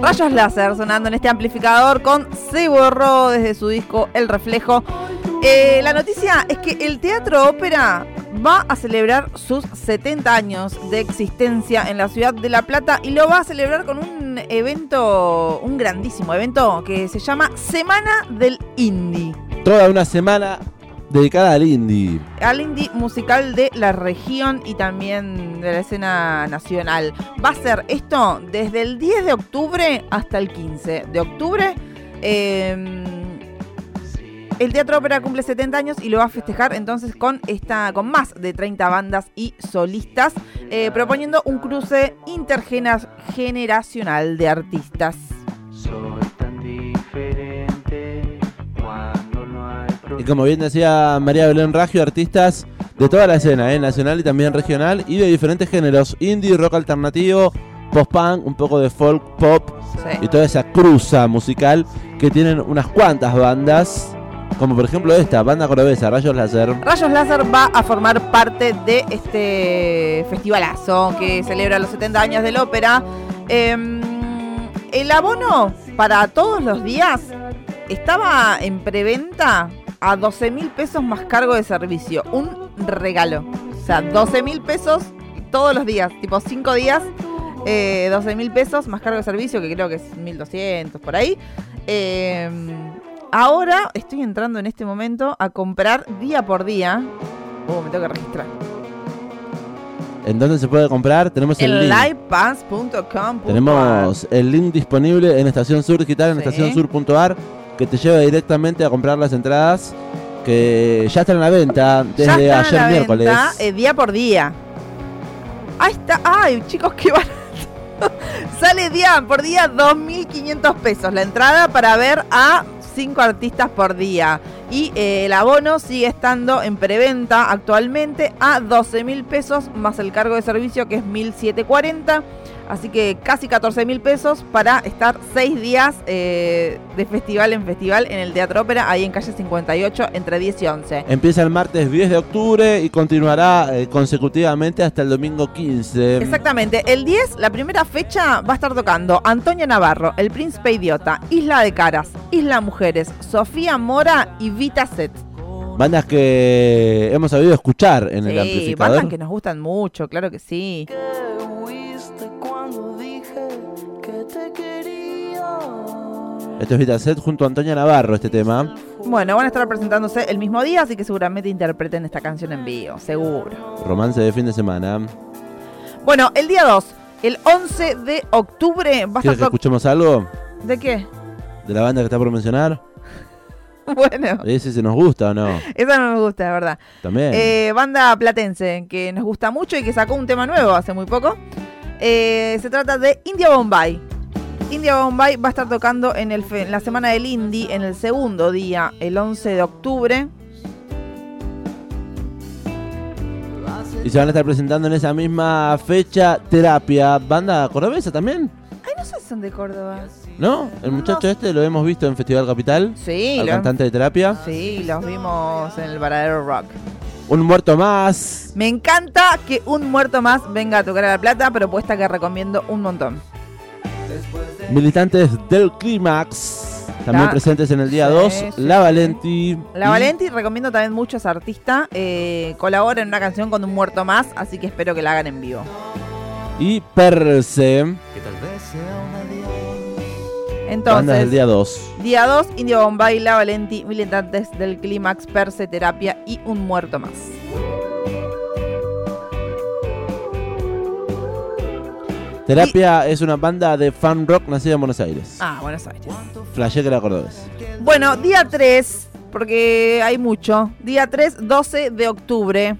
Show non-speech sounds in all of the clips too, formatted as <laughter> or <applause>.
Rayos láser sonando en este amplificador con Se borró desde su disco El Reflejo. Eh, la noticia es que el Teatro Ópera va a celebrar sus 70 años de existencia en la ciudad de La Plata y lo va a celebrar con un evento, un grandísimo evento que se llama Semana del Indie. Toda una semana dedicada al indie. Al indie musical de la región y también de la escena nacional. Va a ser esto desde el 10 de octubre hasta el 15 de octubre. Eh, el Teatro Ópera cumple 70 años y lo va a festejar entonces con esta, con más de 30 bandas y solistas, eh, proponiendo un cruce intergeneracional de artistas. Y como bien decía María Belén Raggio, artistas de toda la escena, ¿eh? nacional y también regional, y de diferentes géneros, indie, rock alternativo, post-punk, un poco de folk, pop, Sí. y toda esa cruza musical que tienen unas cuantas bandas, como por ejemplo esta, banda cordobesa, Rayos Láser. Rayos Láser va a formar parte de este festivalazo que celebra los 70 años del ópera. Em, el abono para todos los días estaba en preventa a 12 mil pesos más cargo de servicio. Un regalo. O sea, 12 mil pesos todos los días, tipo 5 días. eh, 12 mil pesos más cargo de servicio, que creo que es 1200 por ahí. Em, ahora estoy entrando en este momento a comprar día por día. Oh, me tengo que registrar. ¿En dónde se puede comprar? Tenemos el En link. livepass.com. Tenemos el link disponible en Estación Sur Digital, en Sí. estacionsur.ar, que te lleva directamente a comprar las entradas que ya están a la venta desde ayer la miércoles. venta, eh, día por día. Ahí está. Ay, chicos, qué barato. <laughs> Sale día por día 2.500 pesos la entrada para ver a cinco artistas por día. Y eh, el abono sigue estando en preventa actualmente a 12.000 pesos más el cargo de servicio que es 1.740. Así que casi 14 mil pesos para estar seis días eh, de festival en festival en el Teatro Ópera, ahí en calle 58, entre 10 y 11. Empieza el martes 10 de octubre y continuará eh, consecutivamente hasta el domingo 15. Exactamente, el 10, la primera fecha, va a estar tocando Antonio Navarro, El Príncipe Idiota, Isla de Caras, Isla Mujeres, Sofía Mora y Vita Set. Bandas que hemos sabido escuchar en el Sí, amplificador. bandas que nos gustan mucho, claro que sí. Esto es Vitaset junto a Antonia Navarro, este tema. Bueno, van a estar presentándose el mismo día, así que seguramente interpreten esta canción en vivo, seguro. Romance de fin de semana. Bueno, el día 2, el 11 de octubre, va a ¿Quieres que estar... to- escuchemos algo ¿De qué? de la banda que está por mencionar? <laughs> Bueno, Ese si nos gusta o no. esa no me gusta, de verdad. También. Eh, banda platense que nos gusta mucho y que sacó un tema nuevo hace muy poco. Eh, se trata de India Bombay. India Bombay va a estar tocando en, el en la semana del indie en el segundo día, el 11 de octubre. Y se van a estar presentando en esa misma fecha Terapia, banda cordobesa también, Ay, no sé si son de Córdoba. ¿no? El muchacho este lo hemos visto en Festival Capital, Sí, al lo- cantante de Terapia. sí, los vimos en el Varadero Rock. Un muerto más. Me encanta que un muerto más venga a tocar a La Plata, propuesta que recomiendo un montón. Militantes del Clímax, también La- presentes en el día Sí, 2. sí, La. Valenti. La y- Valenti recomiendo también mucho a esa artista. Eh, colabora en una canción con un muerto más, así que espero que la hagan en vivo. Y Perse, Entonces, bandas del día 2. día 2, Indio Bombay, La Valenti, militantes del Clímax, Perse, Terapia y un muerto más. Terapia es una banda de fan rock nacida en Buenos Aires. Ah, Buenos Aires. Flashé que era cordobés. Bueno, día 3, porque hay mucho. Día 3, 12 de octubre.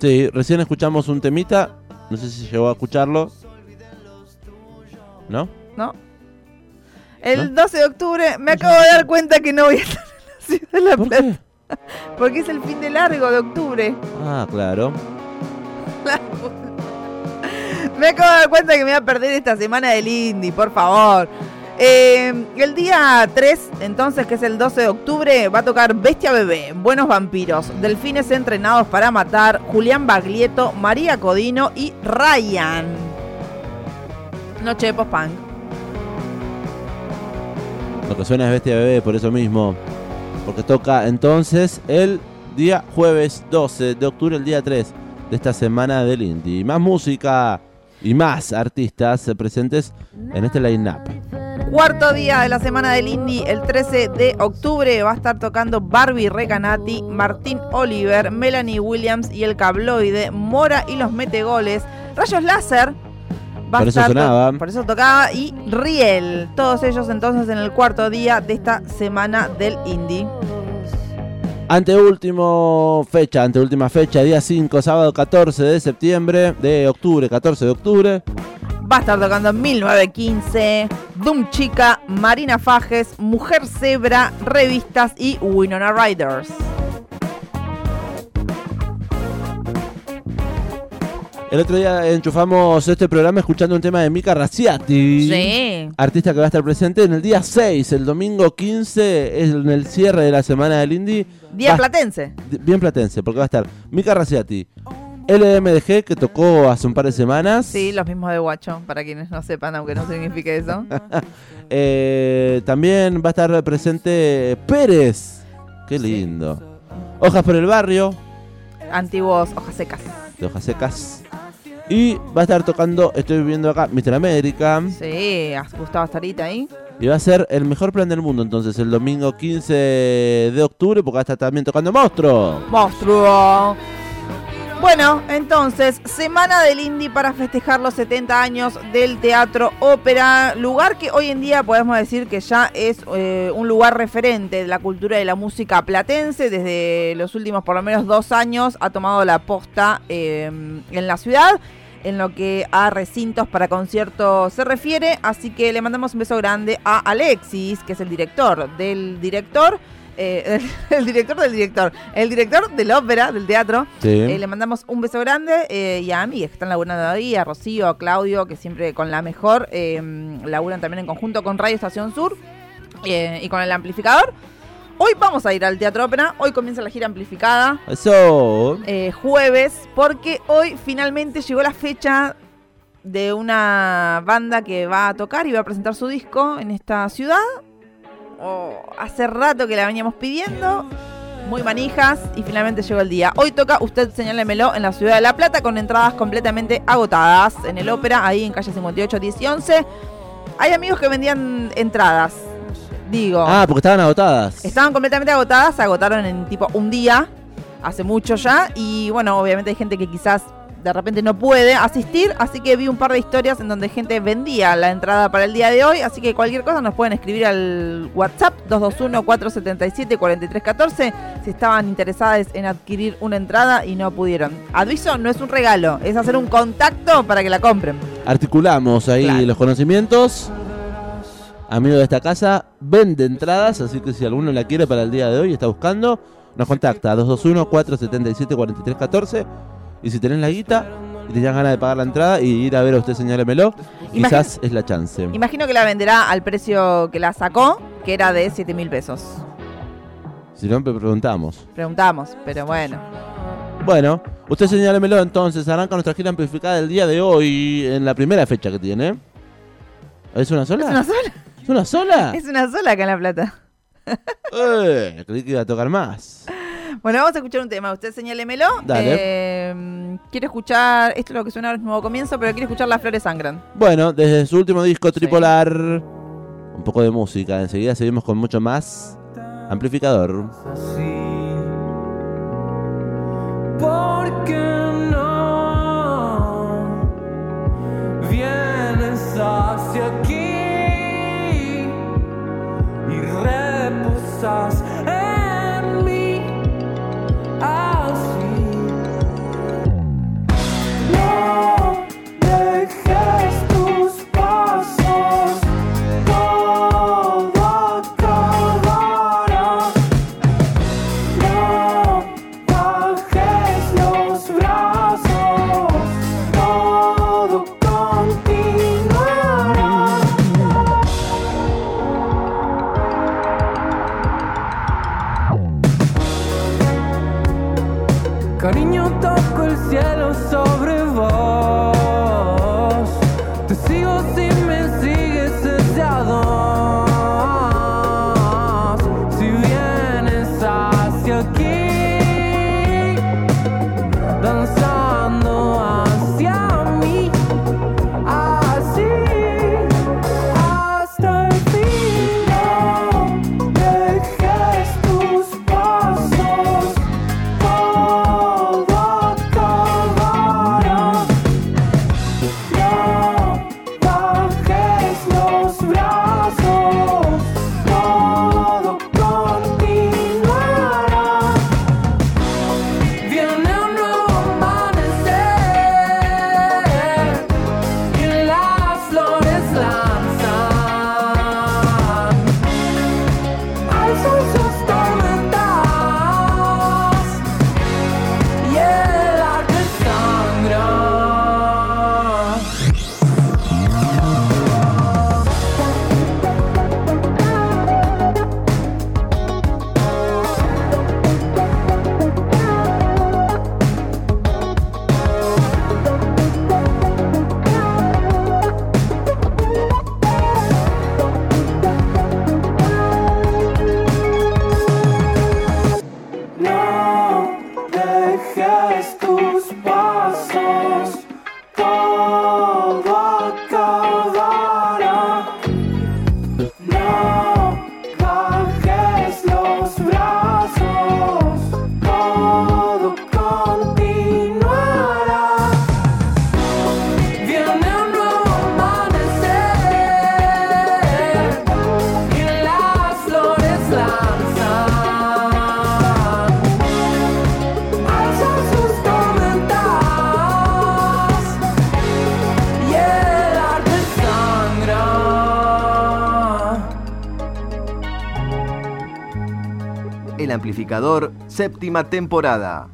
Sí, recién escuchamos un temita. No sé si llegó a escucharlo. ¿No? ¿no? El 12 de octubre me acabo de dar cuenta que no voy a estar en la ciudad de La ¿Por Plata. qué? <laughs> Porque es el fin de largo de octubre. Ah, claro. Me acabo de dar cuenta que me voy a perder esta semana del indie, por favor. Eh, el día 3, entonces, que es el 12 de octubre, va a tocar Bestia Bebé, Buenos Vampiros, Delfines Entrenados para Matar, Julián Baglietto, María Codino y Ryan. Noche de post-punk. Lo que suena es Bestia Bebé por eso mismo. Porque toca entonces el día jueves 12 de octubre, el día 3 de esta semana del Indie. Más música y más artistas presentes en este line-up. Cuarto día de la semana del Indie, el 13 de octubre, va a estar tocando Barbie Recanati, Martín Oliver, Melanie Williams y el Cabloide, Mora y los Metegoles, Rayos Láser. Va Por a eso estar sonaba. Por eso tocaba. Y Riel. Todos ellos entonces en el cuarto día de esta semana del Indie. Anteúltimo fecha, anteúltima fecha, día 5, sábado 14 de septiembre, de octubre, 14 de octubre. Va a estar tocando 1915, Doom Chica, Marina Fajes, Mujer Zebra, Revistas y Winona Riders. El otro día enchufamos este programa escuchando un tema de Mika Raciati. Sí. Artista que va a estar presente en el día 6, el domingo 15, es en el cierre de la semana del Indie. Día Va- platense. Bien platense, porque va a estar Mika Raciati, LMDG, que tocó hace un par de semanas. Sí, los mismos de Guacho, para quienes no sepan, aunque no signifique eso. <laughs> Eh, también va a estar presente Pérez. Qué lindo. Hojas por el barrio, Antiguos hojas secas. de hojas secas. Y va a estar tocando, estoy viendo acá, Mr. América. Sí, has Gustavo Starita ahí. Y va a ser el mejor plan del mundo entonces el domingo 15 de octubre porque va a estar también tocando Monstruo. Monstruo. Bueno, entonces, semana del Indie para festejar los 70 años del Teatro Ópera, lugar que hoy en día podemos decir que ya es eh, un lugar referente de la cultura y la música platense. Desde los últimos por lo menos dos años ha tomado la posta eh, en la ciudad en lo que a recintos para conciertos se refiere. Así que le mandamos un beso grande a Alexis, que es el director del director. eh, <laughs> el director del director, el director de la ópera, del teatro. Sí. Eh, le mandamos un beso grande eh, y a mí, que están laburando ahí, a Rocío, a Claudio, que siempre con la mejor eh, laburan también en conjunto con Radio Estación Sur y con el amplificador. Hoy vamos a ir al Teatro Ópera, hoy comienza la gira amplificada, Eso. eh, jueves, porque hoy finalmente llegó la fecha de una banda que va a tocar y va a presentar su disco en esta ciudad. Oh, hace rato que la veníamos pidiendo, muy manijas, y finalmente llegó el día. Hoy toca Usted Señálemelo en la ciudad de La Plata con entradas completamente agotadas en el ópera, ahí en calle 58, 10 y 11. Hay amigos que vendían entradas, digo. Ah, porque estaban agotadas. Estaban completamente agotadas, se agotaron en tipo un día, hace mucho ya, y bueno, obviamente hay gente que quizás de repente no puede asistir, así que vi un par de historias en donde gente vendía la entrada para el día de hoy, así que cualquier cosa nos pueden escribir al WhatsApp 221-477-4314 si estaban interesadas en adquirir una entrada y no pudieron. Aviso, no es un regalo, es hacer un contacto para que la compren. Articulamos ahí Claro. los conocimientos. Amigo de esta casa, vende entradas, así que si alguno la quiere para el día de hoy, está buscando, nos contacta 221-477-4314. Y si tenés la guita y tenías ganas de pagar la entrada y ir a ver a usted, señálemelo, quizás es la chance. Imagino que la venderá al precio que la sacó, que era de 7 mil pesos. Si no, preguntamos. Preguntamos, pero bueno. Bueno, usted señálemelo entonces, arranca nuestra gira amplificada del día de hoy, en la primera fecha que tiene. ¿Es una sola? ¿Es una sola? ¿Es una sola? Es una sola acá en La Plata. Eh, creí que iba a tocar más. Bueno, vamos a escuchar un tema. Usted señálemelo. Dale. Eh, quiero escuchar, esto es lo que suena ahora es nuevo comienzo, pero quiero escuchar Las Flores Sangran. Bueno, desde su último disco Tripolar, un poco de música. Enseguida seguimos con mucho más. Amplificador. así. Cariño, toco el cielo sobre vos. Estes passos. El Amplificador, séptima temporada.